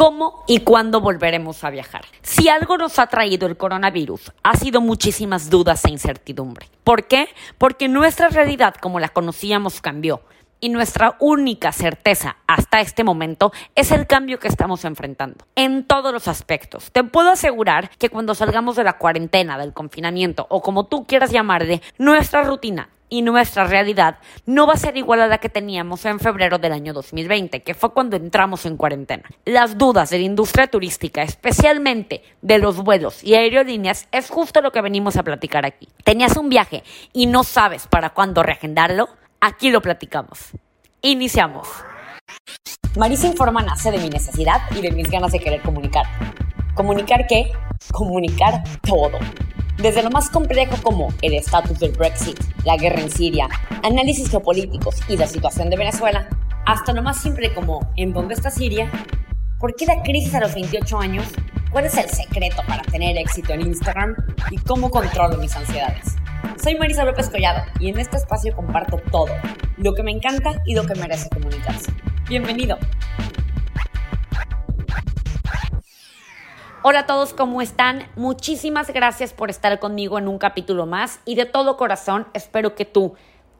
¿Cómo y cuándo volveremos a viajar? Si algo nos ha traído el coronavirus, ha sido muchísimas dudas e incertidumbre. ¿Por qué? Porque nuestra realidad como la conocíamos cambió y nuestra única certeza hasta este momento es el cambio que estamos enfrentando en todos los aspectos. Te puedo asegurar que cuando salgamos de la cuarentena, del confinamiento o como tú quieras llamarle, nuestra rutina y nuestra realidad no va a ser igual a la que teníamos en febrero del año 2020, que fue cuando entramos en cuarentena. Las dudas de la industria turística, especialmente de los vuelos y aerolíneas, es justo lo que venimos a platicar aquí. ¿Tenías un viaje y no sabes para cuándo reagendarlo? Aquí lo platicamos. Iniciamos. Marisa Informa nace de mi necesidad y de mis ganas de querer comunicar. ¿Comunicar qué? Comunicar todo. Desde lo más complejo como el estatus del Brexit, la guerra en Siria, análisis geopolíticos y la situación de Venezuela, hasta lo más simple como ¿en dónde está Siria? ¿Por qué la crisis a los 28 años? ¿Cuál es el secreto para tener éxito en Instagram? ¿Y cómo controlo mis ansiedades? Soy Marisa López Collado y en este espacio comparto todo, lo que me encanta y lo que merece comunicarse. Bienvenido. Hola a todos, ¿cómo están? Muchísimas gracias por estar conmigo en un capítulo más y de todo corazón espero que tú,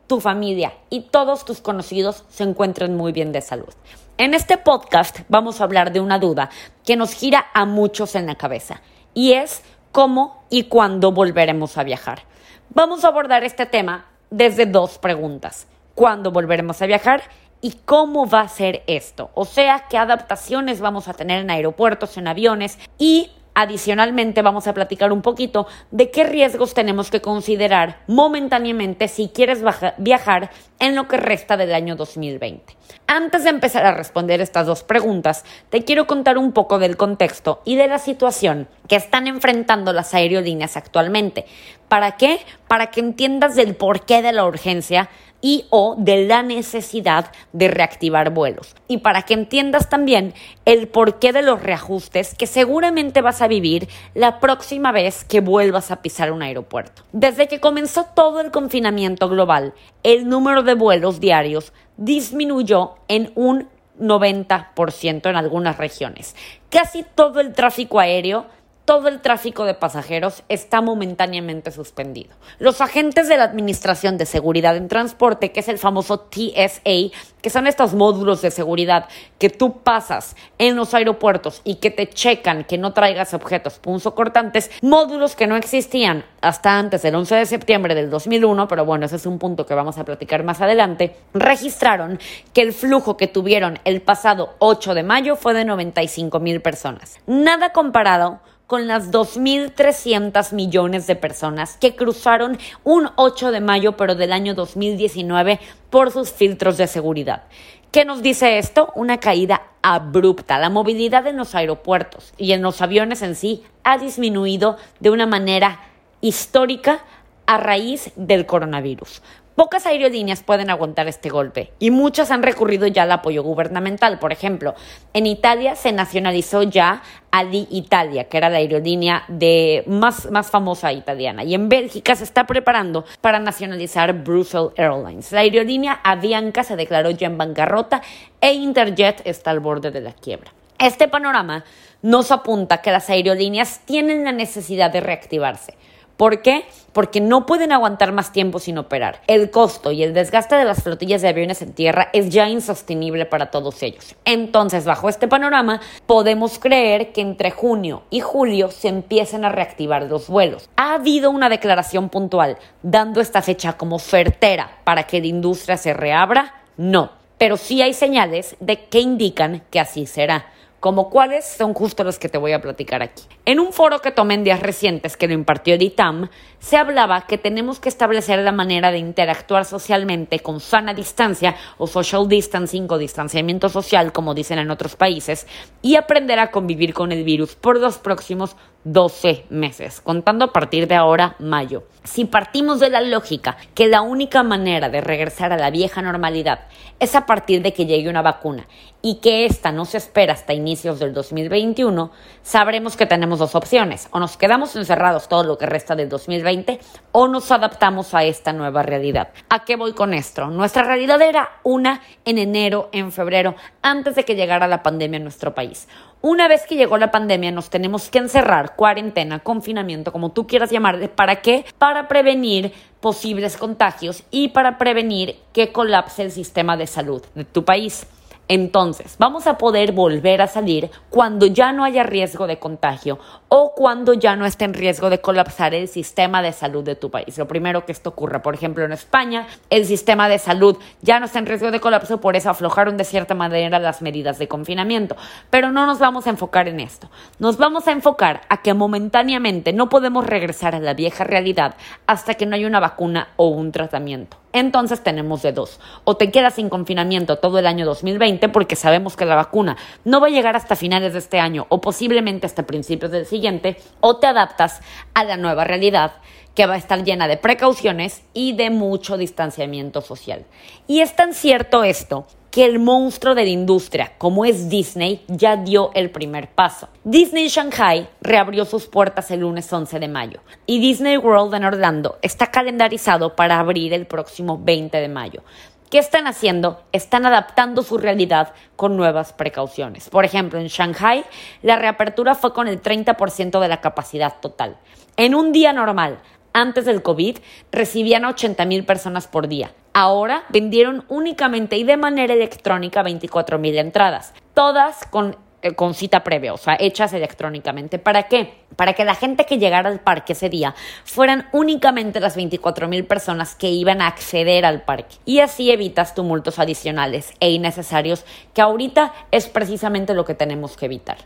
tu familia y todos tus conocidos se encuentren muy bien de salud. En este podcast vamos a hablar de una duda que nos gira a muchos en la cabeza y es cómo y cuándo volveremos a viajar. Vamos a abordar este tema desde dos preguntas. ¿Cuándo volveremos a viajar? ¿Y cómo va a ser esto? O sea, qué adaptaciones vamos a tener en aeropuertos, en aviones y Adicionalmente, vamos a platicar un poquito de qué riesgos tenemos que considerar momentáneamente si quieres viajar en lo que resta del año 2020. Antes de empezar a responder estas dos preguntas, te quiero contar un poco del contexto y de la situación que están enfrentando las aerolíneas actualmente. ¿Para qué? Para que entiendas del porqué de la urgencia y o de la necesidad de reactivar vuelos. Y para que entiendas también el porqué de los reajustes que seguramente vas a vivir la próxima vez que vuelvas a pisar un aeropuerto. Desde que comenzó todo el confinamiento global, el número de vuelos diarios disminuyó en un 90% en algunas regiones. Casi todo el tráfico aéreo todo el tráfico de pasajeros está momentáneamente suspendido. Los agentes de la Administración de Seguridad en Transporte, que es el famoso TSA, que son estos módulos de seguridad que tú pasas en los aeropuertos y que te checan que no traigas objetos punzocortantes, módulos que no existían hasta antes del 11 de septiembre del 2001, pero bueno, ese es un punto que vamos a platicar más adelante, registraron que el flujo que tuvieron el pasado 8 de mayo fue de 95 mil personas. Nada comparado con las 2.300 millones de personas que cruzaron un 8 de mayo, pero del año 2019, por sus filtros de seguridad. ¿Qué nos dice esto? Una caída abrupta. La movilidad en los aeropuertos y en los aviones en sí ha disminuido de una manera histórica a raíz del coronavirus. Pocas aerolíneas pueden aguantar este golpe y muchas han recurrido ya al apoyo gubernamental. Por ejemplo, en Italia se nacionalizó ya Adi Italia, que era la aerolínea de más, más famosa italiana. Y en Bélgica se está preparando para nacionalizar Brussels Airlines. La aerolínea Avianca se declaró ya en bancarrota e Interjet está al borde de la quiebra. Este panorama nos apunta que las aerolíneas tienen la necesidad de reactivarse. ¿Por qué? Porque no pueden aguantar más tiempo sin operar. El costo y el desgaste de las flotillas de aviones en tierra es ya insostenible para todos ellos. Entonces, bajo este panorama, podemos creer que entre junio y julio se empiecen a reactivar los vuelos. ¿Ha habido una declaración puntual dando esta fecha como certera para que la industria se reabra? No, pero sí hay señales de que indican que así será como cuáles son justo los que te voy a platicar aquí. En un foro que tomé en días recientes que lo impartió Editam, se hablaba que tenemos que establecer la manera de interactuar socialmente con sana distancia o social distancing o distanciamiento social, como dicen en otros países, y aprender a convivir con el virus por los próximos 12 meses, contando a partir de ahora mayo. Si partimos de la lógica que la única manera de regresar a la vieja normalidad es a partir de que llegue una vacuna y que esta no se espera hasta inicios del 2021, sabremos que tenemos dos opciones, o nos quedamos encerrados todo lo que resta del 2020 o nos adaptamos a esta nueva realidad. ¿A qué voy con esto? Nuestra realidad era una en enero, en febrero, antes de que llegara la pandemia en nuestro país. Una vez que llegó la pandemia nos tenemos que encerrar, cuarentena, confinamiento, como tú quieras llamarle, ¿para qué? Para prevenir posibles contagios y para prevenir que colapse el sistema de salud de tu país. Entonces, vamos a poder volver a salir cuando ya no haya riesgo de contagio o cuando ya no esté en riesgo de colapsar el sistema de salud de tu país. Lo primero que esto ocurra, por ejemplo, en España, el sistema de salud ya no está en riesgo de colapso, por eso aflojaron de cierta manera las medidas de confinamiento. Pero no nos vamos a enfocar en esto. Nos vamos a enfocar a que momentáneamente no podemos regresar a la vieja realidad hasta que no haya una vacuna o un tratamiento. Entonces tenemos de dos. O te quedas sin confinamiento todo el año 2020 porque sabemos que la vacuna no va a llegar hasta finales de este año o posiblemente hasta principios del siguiente, o te adaptas a la nueva realidad que va a estar llena de precauciones y de mucho distanciamiento social. Y es tan cierto esto que el monstruo de la industria, como es Disney, ya dio el primer paso. Disney Shanghai reabrió sus puertas el lunes 11 de mayo y Disney World en Orlando está calendarizado para abrir el próximo 20 de mayo. ¿Qué están haciendo? Están adaptando su realidad con nuevas precauciones. Por ejemplo, en Shanghai, la reapertura fue con el 30% de la capacidad total. En un día normal, antes del COVID, recibían a 80 mil personas por día. Ahora vendieron únicamente y de manera electrónica 24 mil entradas, todas con eh, con cita previa, o sea, hechas electrónicamente. ¿Para qué? Para que la gente que llegara al parque ese día fueran únicamente las 24 mil personas que iban a acceder al parque. Y así evitas tumultos adicionales e innecesarios, que ahorita es precisamente lo que tenemos que evitar.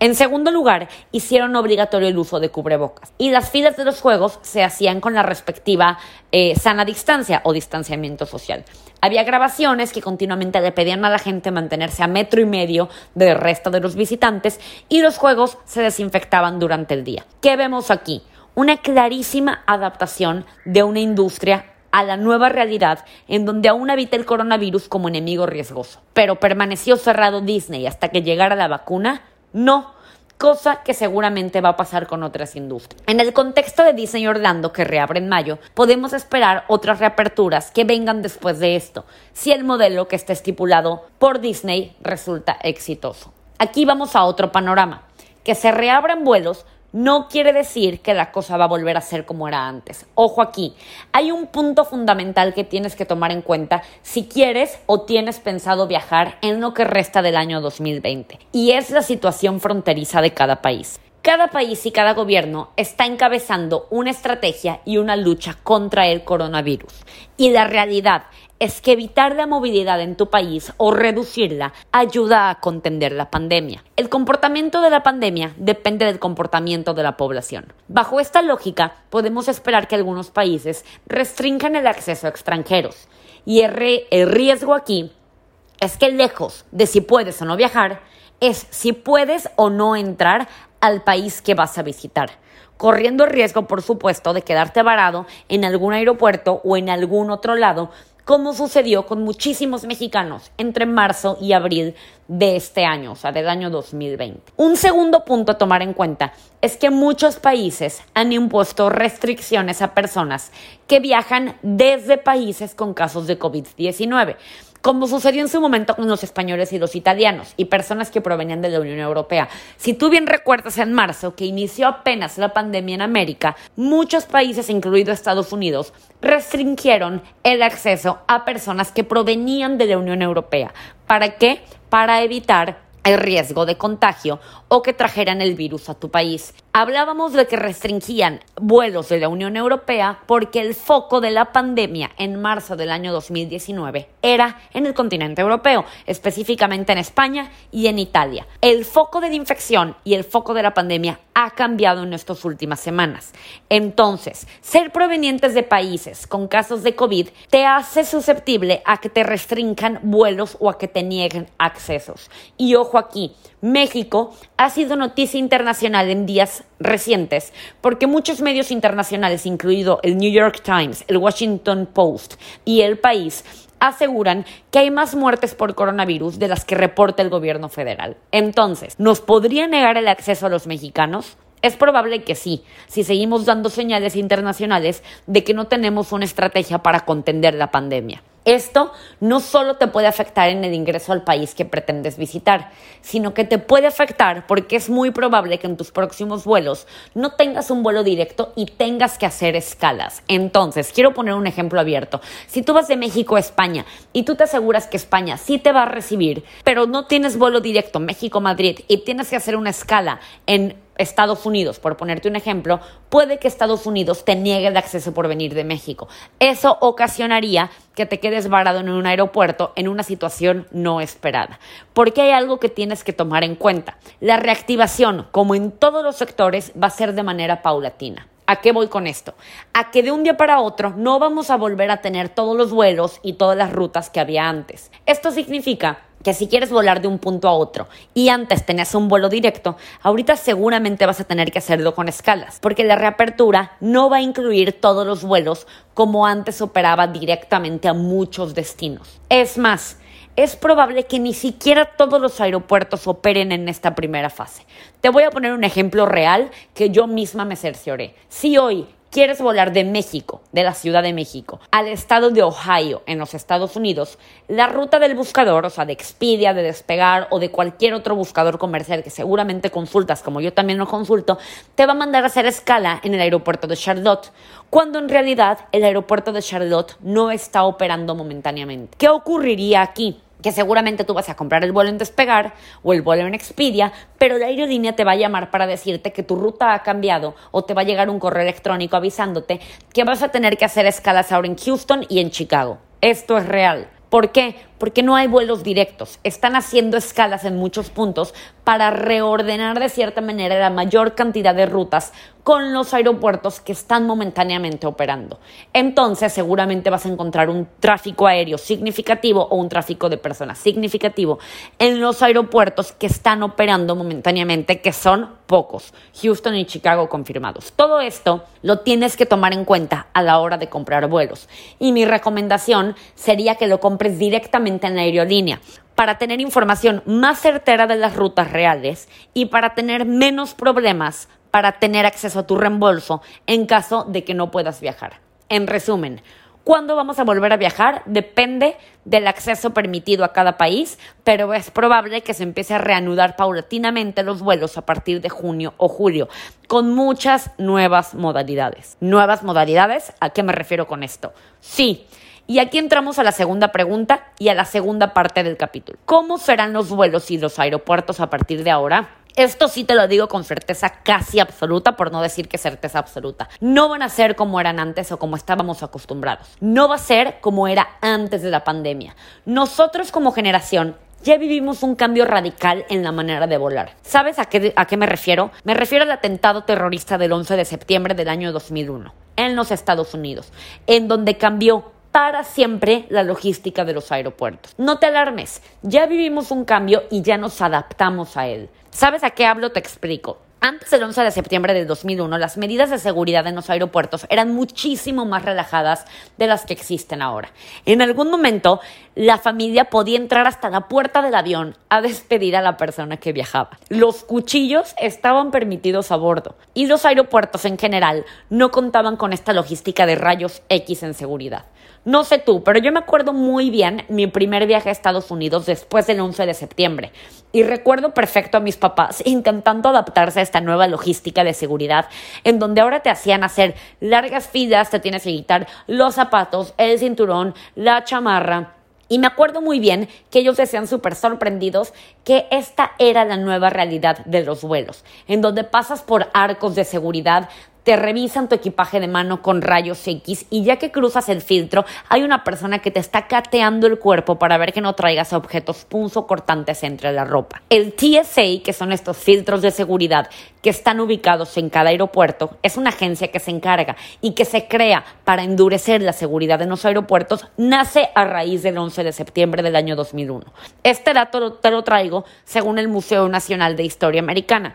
En segundo lugar, hicieron obligatorio el uso de cubrebocas. Y las filas de los juegos se hacían con la respectiva eh, sana distancia o distanciamiento social. Había grabaciones que continuamente le pedían a la gente mantenerse a metro y medio del resto de los visitantes y los juegos se desinfectaban durante el día. ¿Qué vemos aquí? Una clarísima adaptación de una industria a la nueva realidad en donde aún habita el coronavirus como enemigo riesgoso. Pero permaneció cerrado Disney hasta que llegara la vacuna? No cosa que seguramente va a pasar con otras industrias. En el contexto de Disney Orlando, que reabre en mayo, podemos esperar otras reaperturas que vengan después de esto, si el modelo que está estipulado por Disney resulta exitoso. Aquí vamos a otro panorama, que se reabran vuelos no quiere decir que la cosa va a volver a ser como era antes. Ojo aquí, hay un punto fundamental que tienes que tomar en cuenta si quieres o tienes pensado viajar en lo que resta del año 2020, y es la situación fronteriza de cada país. Cada país y cada gobierno está encabezando una estrategia y una lucha contra el coronavirus. Y la realidad es que evitar la movilidad en tu país o reducirla ayuda a contender la pandemia. El comportamiento de la pandemia depende del comportamiento de la población. Bajo esta lógica, podemos esperar que algunos países restrinjan el acceso a extranjeros. Y el, riesgo aquí es que lejos de si puedes o no viajar, es si puedes o no entrar al país que vas a visitar corriendo el riesgo, por supuesto, de quedarte varado en algún aeropuerto o en algún otro lado como sucedió con muchísimos mexicanos entre marzo y abril de este año, o sea, del año 2020. Un segundo punto a tomar en cuenta es que muchos países han impuesto restricciones a personas que viajan desde países con casos de COVID-19 como sucedió en su momento con los españoles y los italianos y personas que provenían de la Unión Europea. Si tú bien recuerdas en marzo que inició apenas la pandemia en América, muchos países, incluido Estados Unidos, restringieron el acceso a personas que provenían de la Unión Europea. ¿Para qué? Para evitar el riesgo de contagio o que trajeran el virus a tu país. Hablábamos de que restringían vuelos de la Unión Europea porque el foco de la pandemia en marzo del año 2019 era en el continente europeo, específicamente en España y en Italia. El foco de la infección y el foco de la pandemia ha cambiado en estas últimas semanas. Entonces, ser provenientes de países con casos de COVID te hace susceptible a que te restrinjan vuelos o a que te nieguen accesos. Y ojo aquí, México ha sido noticia internacional en días recientes porque muchos medios internacionales, incluido el New York Times, el Washington Post y El País, aseguran que hay más muertes por coronavirus de las que reporta el gobierno federal. Entonces, ¿nos podría negar el acceso a los mexicanos? Es probable que sí, si seguimos dando señales internacionales de que no tenemos una estrategia para contender la pandemia. Esto no solo te puede afectar en el ingreso al país que pretendes visitar, sino que te puede afectar porque es muy probable que en tus próximos vuelos no tengas un vuelo directo y tengas que hacer escalas. Entonces, quiero poner un ejemplo abierto. Si tú vas de México a España y tú te aseguras que España sí te va a recibir, pero no tienes vuelo directo México-Madrid y tienes que hacer una escala en Estados Unidos, por ponerte un ejemplo, puede que Estados Unidos te niegue el acceso por venir de México. Eso ocasionaría que te quedes varado en un aeropuerto en una situación no esperada. Porque hay algo que tienes que tomar en cuenta. La reactivación, como en todos los sectores, va a ser de manera paulatina. ¿A qué voy con esto? A que de un día para otro no vamos a volver a tener todos los vuelos y todas las rutas que había antes. Esto significa que si quieres volar de un punto a otro y antes tenías un vuelo directo, ahorita seguramente vas a tener que hacerlo con escalas, porque la reapertura no va a incluir todos los vuelos como antes operaba directamente a muchos destinos. Es más, es probable que ni siquiera todos los aeropuertos operen en esta primera fase. Te voy a poner un ejemplo real que yo misma me cercioré. Si hoy quieres volar de México, de la Ciudad de México, al estado de Ohio, en los Estados Unidos, la ruta del buscador, o sea, de Expedia, de Despegar o de cualquier otro buscador comercial que seguramente consultas, como yo también lo consulto, te va a mandar a hacer escala en el aeropuerto de Charlotte, cuando en realidad el aeropuerto de Charlotte no está operando momentáneamente. ¿Qué ocurriría aquí? Que seguramente tú vas a comprar el vuelo en Despegar o el vuelo en Expedia, pero la aerolínea te va a llamar para decirte que tu ruta ha cambiado o te va a llegar un correo electrónico avisándote que vas a tener que hacer escalas ahora en Houston y en Chicago. Esto es real. ¿Por qué? Porque no hay vuelos directos. Están haciendo escalas en muchos puntos para reordenar de cierta manera la mayor cantidad de rutas con los aeropuertos que están momentáneamente operando. Entonces seguramente vas a encontrar un tráfico aéreo significativo o un tráfico de personas significativo en los aeropuertos que están operando momentáneamente, que son pocos, Houston y Chicago confirmados. Todo esto lo tienes que tomar en cuenta a la hora de comprar vuelos. Y mi recomendación sería que lo compres directamente en la aerolínea para tener información más certera de las rutas reales y para tener menos problemas para tener acceso a tu reembolso en caso de que no puedas viajar. En resumen, ¿cuándo vamos a volver a viajar? Depende del acceso permitido a cada país, pero es probable que se empiece a reanudar paulatinamente los vuelos a partir de junio o julio, con muchas nuevas modalidades. ¿Nuevas modalidades? ¿A qué me refiero con esto? Sí. Y aquí entramos a la segunda pregunta y a la segunda parte del capítulo. ¿Cómo serán los vuelos y los aeropuertos a partir de ahora? Esto sí te lo digo con certeza casi absoluta, por no decir que certeza absoluta. No van a ser como eran antes o como estábamos acostumbrados. No va a ser como era antes de la pandemia. Nosotros como generación ya vivimos un cambio radical en la manera de volar. ¿Sabes a qué, a qué me refiero? Me refiero al atentado terrorista del 11 de septiembre del año 2001 en los Estados Unidos, en donde cambió para siempre la logística de los aeropuertos. No te alarmes, ya vivimos un cambio y ya nos adaptamos a él. ¿Sabes a qué hablo? Te explico. Antes del 11 de septiembre de 2001, las medidas de seguridad en los aeropuertos eran muchísimo más relajadas de las que existen ahora. En algún momento, la familia podía entrar hasta la puerta del avión a despedir a la persona que viajaba. Los cuchillos estaban permitidos a bordo y los aeropuertos en general no contaban con esta logística de rayos X en seguridad. No sé tú, pero yo me acuerdo muy bien mi primer viaje a Estados Unidos después del 11 de septiembre. Y recuerdo perfecto a mis papás intentando adaptarse a esta nueva logística de seguridad, en donde ahora te hacían hacer largas filas, te tienes que quitar los zapatos, el cinturón, la chamarra. Y me acuerdo muy bien que ellos decían súper sorprendidos que esta era la nueva realidad de los vuelos, en donde pasas por arcos de seguridad te revisan tu equipaje de mano con rayos X y ya que cruzas el filtro, hay una persona que te está cateando el cuerpo para ver que no traigas objetos punzocortantes entre la ropa. El TSA, que son estos filtros de seguridad que están ubicados en cada aeropuerto, es una agencia que se encarga y que se crea para endurecer la seguridad en los aeropuertos, nace a raíz del 11 de septiembre del año 2001. Este dato te lo traigo según el Museo Nacional de Historia Americana.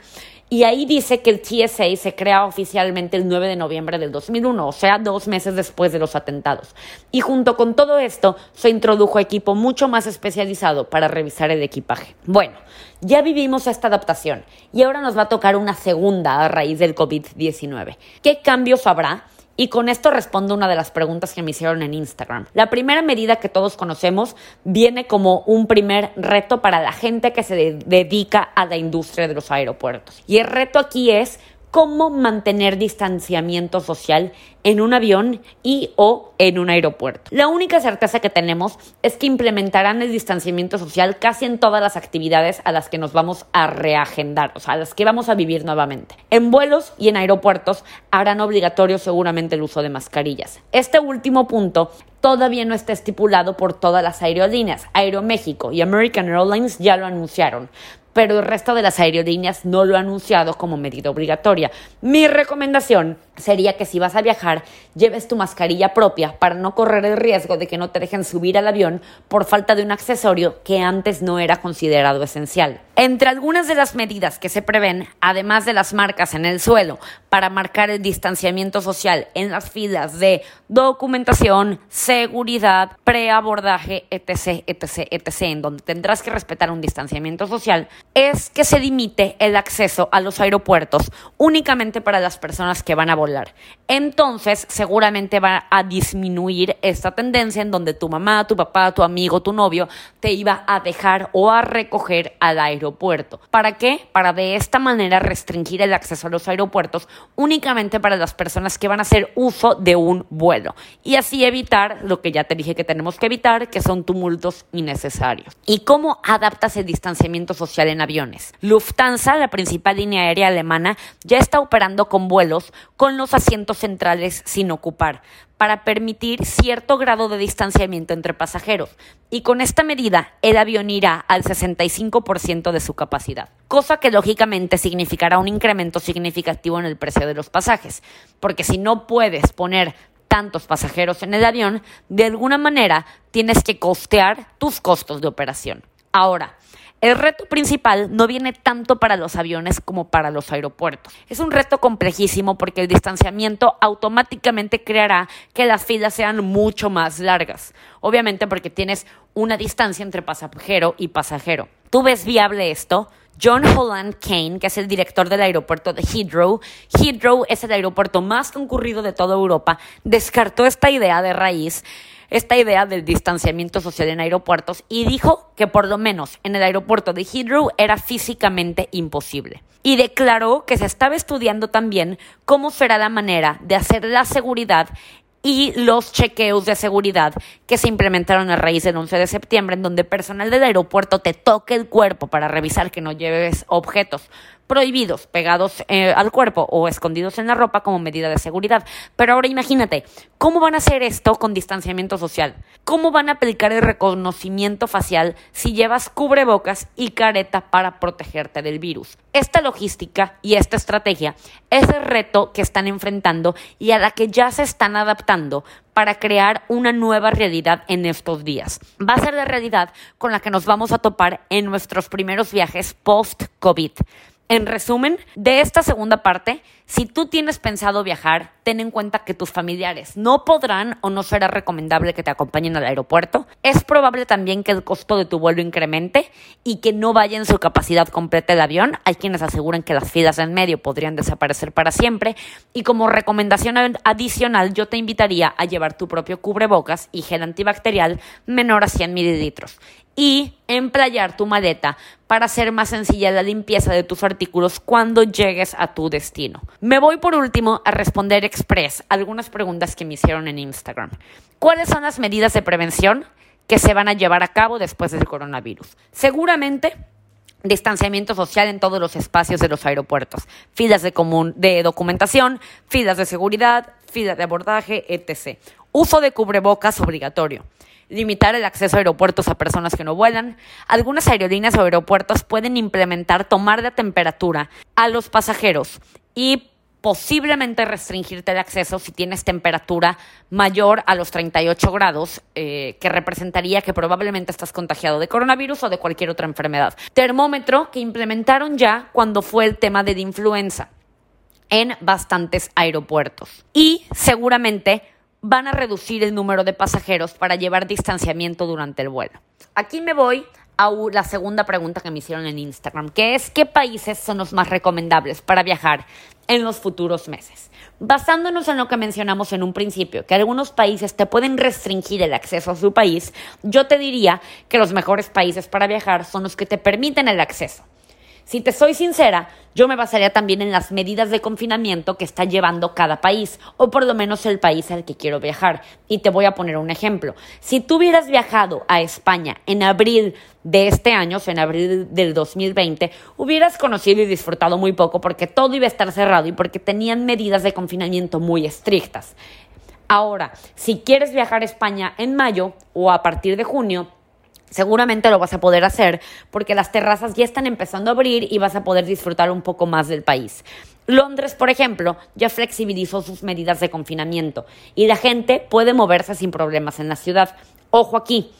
Y ahí dice que el TSA se crea oficialmente el 9 de noviembre del 2001, o sea, dos meses después de los atentados. Y junto con todo esto, se introdujo equipo mucho más especializado para revisar el equipaje. Bueno, ya vivimos esta adaptación y ahora nos va a tocar una segunda a raíz del COVID-19. ¿Qué cambios habrá? Y con esto respondo una de las preguntas que me hicieron en Instagram. La primera medida que todos conocemos viene como un primer reto para la gente que se dedica a la industria de los aeropuertos. Y el reto aquí es cómo mantener distanciamiento social en un avión y o en un aeropuerto. La única certeza que tenemos es que implementarán el distanciamiento social casi en todas las actividades a las que nos vamos a reagendar, o sea, a las que vamos a vivir nuevamente. En vuelos y en aeropuertos harán obligatorio seguramente el uso de mascarillas. Este último punto todavía no está estipulado por todas las aerolíneas. Aeroméxico y American Airlines ya lo anunciaron pero el resto de las aerolíneas no lo ha anunciado como medida obligatoria. Mi recomendación sería que si vas a viajar, lleves tu mascarilla propia para no correr el riesgo de que no te dejen subir al avión por falta de un accesorio que antes no era considerado esencial. Entre algunas de las medidas que se prevén, además de las marcas en el suelo para marcar el distanciamiento social en las filas de documentación, seguridad, preabordaje, etc., etc., etc., en donde tendrás que respetar un distanciamiento social, es que se limite el acceso a los aeropuertos únicamente para las personas que van a volar. Entonces, seguramente va a disminuir esta tendencia en donde tu mamá, tu papá, tu amigo, tu novio te iba a dejar o a recoger al aeropuerto. ¿Para qué? Para de esta manera restringir el acceso a los aeropuertos únicamente para las personas que van a hacer uso de un vuelo y así evitar lo que ya te dije que tenemos que evitar, que son tumultos innecesarios. ¿Y cómo adaptas el distanciamiento social en aviones? Lufthansa, la principal línea aérea alemana, ya está operando con vuelos con los asientos centrales sin ocupar para permitir cierto grado de distanciamiento entre pasajeros. Y con esta medida, el avión irá al 65% de su capacidad, cosa que lógicamente significará un incremento significativo en el precio de los pasajes, porque si no puedes poner tantos pasajeros en el avión, de alguna manera tienes que costear tus costos de operación. Ahora, el reto principal no viene tanto para los aviones como para los aeropuertos. Es un reto complejísimo porque el distanciamiento automáticamente creará que las filas sean mucho más largas. Obviamente porque tienes una distancia entre pasajero y pasajero. ¿Tú ves viable esto? John Holland Kane, que es el director del aeropuerto de Heathrow, Heathrow es el aeropuerto más concurrido de toda Europa, descartó esta idea de raíz esta idea del distanciamiento social en aeropuertos y dijo que por lo menos en el aeropuerto de Heathrow era físicamente imposible. Y declaró que se estaba estudiando también cómo será la manera de hacer la seguridad y los chequeos de seguridad que se implementaron a raíz del 11 de septiembre, en donde personal del aeropuerto te toque el cuerpo para revisar que no lleves objetos prohibidos pegados eh, al cuerpo o escondidos en la ropa como medida de seguridad. Pero ahora imagínate, ¿cómo van a hacer esto con distanciamiento social? ¿Cómo van a aplicar el reconocimiento facial si llevas cubrebocas y careta para protegerte del virus? Esta logística y esta estrategia es el reto que están enfrentando y a la que ya se están adaptando para crear una nueva realidad en estos días. Va a ser la realidad con la que nos vamos a topar en nuestros primeros viajes post-COVID. En resumen, de esta segunda parte, si tú tienes pensado viajar, ten en cuenta que tus familiares no podrán o no será recomendable que te acompañen al aeropuerto. Es probable también que el costo de tu vuelo incremente y que no vaya en su capacidad completa el avión. Hay quienes aseguran que las filas en medio podrían desaparecer para siempre. Y como recomendación adicional, yo te invitaría a llevar tu propio cubrebocas y gel antibacterial menor a 100 mililitros y emplayar tu maleta para hacer más sencilla la limpieza de tus artículos cuando llegues a tu destino. Me voy por último a responder express algunas preguntas que me hicieron en Instagram. ¿Cuáles son las medidas de prevención que se van a llevar a cabo después del coronavirus? Seguramente distanciamiento social en todos los espacios de los aeropuertos, filas de, de documentación, filas de seguridad, filas de abordaje, etc. Uso de cubrebocas obligatorio. Limitar el acceso a aeropuertos a personas que no vuelan. Algunas aerolíneas o aeropuertos pueden implementar tomar de temperatura a los pasajeros y posiblemente restringirte el acceso si tienes temperatura mayor a los 38 grados, eh, que representaría que probablemente estás contagiado de coronavirus o de cualquier otra enfermedad. Termómetro que implementaron ya cuando fue el tema de la influenza en bastantes aeropuertos. Y seguramente van a reducir el número de pasajeros para llevar distanciamiento durante el vuelo. Aquí me voy a la segunda pregunta que me hicieron en Instagram, que es ¿qué países son los más recomendables para viajar en los futuros meses? Basándonos en lo que mencionamos en un principio, que algunos países te pueden restringir el acceso a su país, yo te diría que los mejores países para viajar son los que te permiten el acceso. Si te soy sincera, yo me basaría también en las medidas de confinamiento que está llevando cada país, o por lo menos el país al que quiero viajar. Y te voy a poner un ejemplo. Si tú hubieras viajado a España en abril de este año, o sea, en abril del 2020, hubieras conocido y disfrutado muy poco porque todo iba a estar cerrado y porque tenían medidas de confinamiento muy estrictas. Ahora, si quieres viajar a España en mayo o a partir de junio, seguramente lo vas a poder hacer porque las terrazas ya están empezando a abrir y vas a poder disfrutar un poco más del país. Londres, por ejemplo, ya flexibilizó sus medidas de confinamiento y la gente puede moverse sin problemas en la ciudad. Ojo aquí,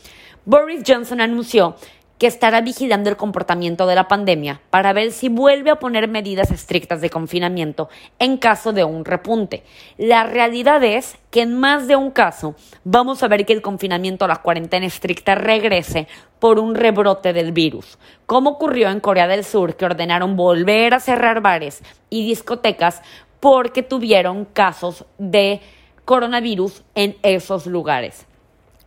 Boris Johnson anunció que estará vigilando el comportamiento de la pandemia para ver si vuelve a poner medidas estrictas de confinamiento en caso de un repunte. La realidad es que en más de un caso vamos a ver que el confinamiento o la cuarentena estricta regrese por un rebrote del virus, como ocurrió en Corea del Sur, que ordenaron volver a cerrar bares y discotecas porque tuvieron casos de coronavirus en esos lugares.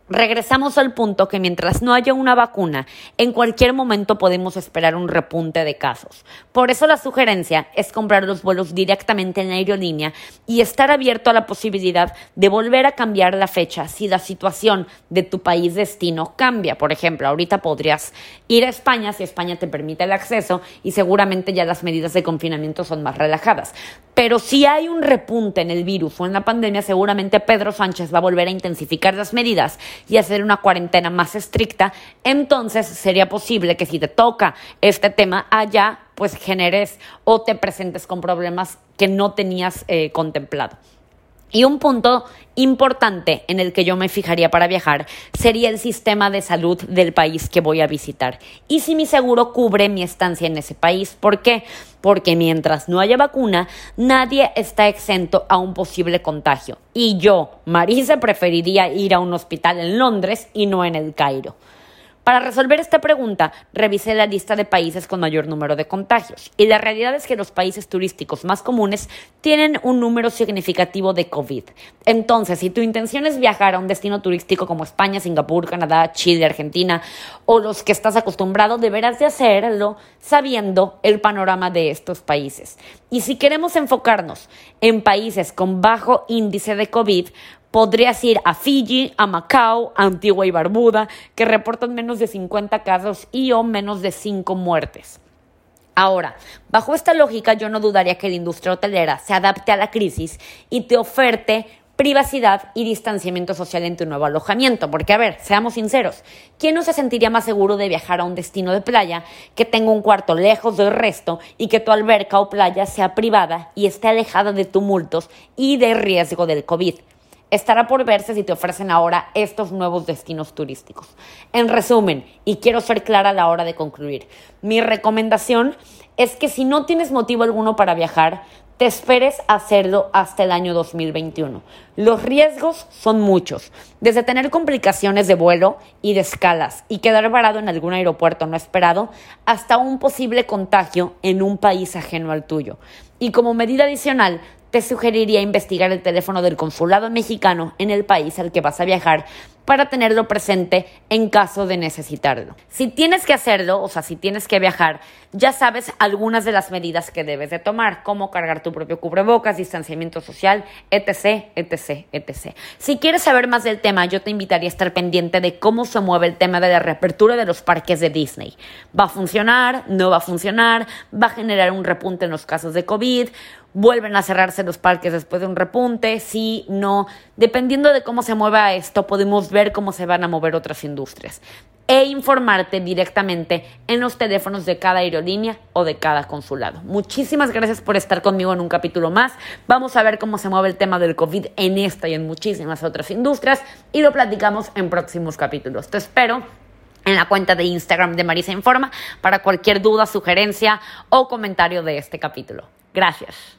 Regresamos al punto que mientras no haya una vacuna, en cualquier momento podemos esperar un repunte de casos. Por eso la sugerencia es comprar los vuelos directamente en la aerolínea y estar abierto a la posibilidad de volver a cambiar la fecha si la situación de tu país destino cambia. Por ejemplo, ahorita podrías ir a España si España te permite el acceso y seguramente ya las medidas de confinamiento son más relajadas. Pero si hay un repunte en el virus o en la pandemia, seguramente Pedro Sánchez va a volver a intensificar las medidas y hacer una cuarentena más estricta. Entonces sería posible que si te toca este tema allá, pues generes o te presentes con problemas que no tenías eh, contemplado. Y un punto importante en el que yo me fijaría para viajar sería el sistema de salud del país que voy a visitar. Y si mi seguro cubre mi estancia en ese país. ¿Por qué? Porque mientras no haya vacuna, nadie está exento a un posible contagio. Y yo, Marisa, preferiría ir a un hospital en Londres y no en el Cairo. Para resolver esta pregunta, revisé la lista de países con mayor número de contagios y la realidad es que los países turísticos más comunes tienen un número significativo de COVID. Entonces, si tu intención es viajar a un destino turístico como España, Singapur, Canadá, Chile, Argentina o los que estás acostumbrado, deberás de hacerlo sabiendo el panorama de estos países. Y si queremos enfocarnos en países con bajo índice de COVID, podrías ir a Fiji, a Macao, a Antigua y Barbuda, que reportan menos de 50 casos y o menos de 5 muertes. Ahora, bajo esta lógica, yo no dudaría que la industria hotelera se adapte a la crisis y te oferte privacidad y distanciamiento social en tu nuevo alojamiento. Porque, a ver, seamos sinceros, ¿quién no se sentiría más seguro de viajar a un destino de playa que tenga un cuarto lejos del resto y que tu alberca o playa sea privada y esté alejada de tumultos y de riesgo del COVID? Estará por verse si te ofrecen ahora estos nuevos destinos turísticos. En resumen, y quiero ser clara a la hora de concluir, mi recomendación es que si no tienes motivo alguno para viajar, te esperes a hacerlo hasta el año 2021. Los riesgos son muchos, desde tener complicaciones de vuelo y de escalas y quedar varado en algún aeropuerto no esperado, hasta un posible contagio en un país ajeno al tuyo. Y como medida adicional, te sugeriría investigar el teléfono del consulado mexicano en el país al que vas a viajar para tenerlo presente en caso de necesitarlo. Si tienes que hacerlo, o sea, si tienes que viajar, ya sabes algunas de las medidas que debes de tomar, como cargar tu propio cubrebocas, distanciamiento social, etc, etc, etc. Si quieres saber más del tema, yo te invitaría a estar pendiente de cómo se mueve el tema de la reapertura de los parques de Disney. ¿Va a funcionar? ¿No va a funcionar? ¿Va a generar un repunte en los casos de COVID? Vuelven a cerrarse los parques después de un repunte, sí, no. Dependiendo de cómo se mueva esto, podemos ver cómo se van a mover otras industrias e informarte directamente en los teléfonos de cada aerolínea o de cada consulado. Muchísimas gracias por estar conmigo en un capítulo más. Vamos a ver cómo se mueve el tema del COVID en esta y en muchísimas otras industrias y lo platicamos en próximos capítulos. Te espero en la cuenta de Instagram de Marisa Informa para cualquier duda, sugerencia o comentario de este capítulo. Gracias.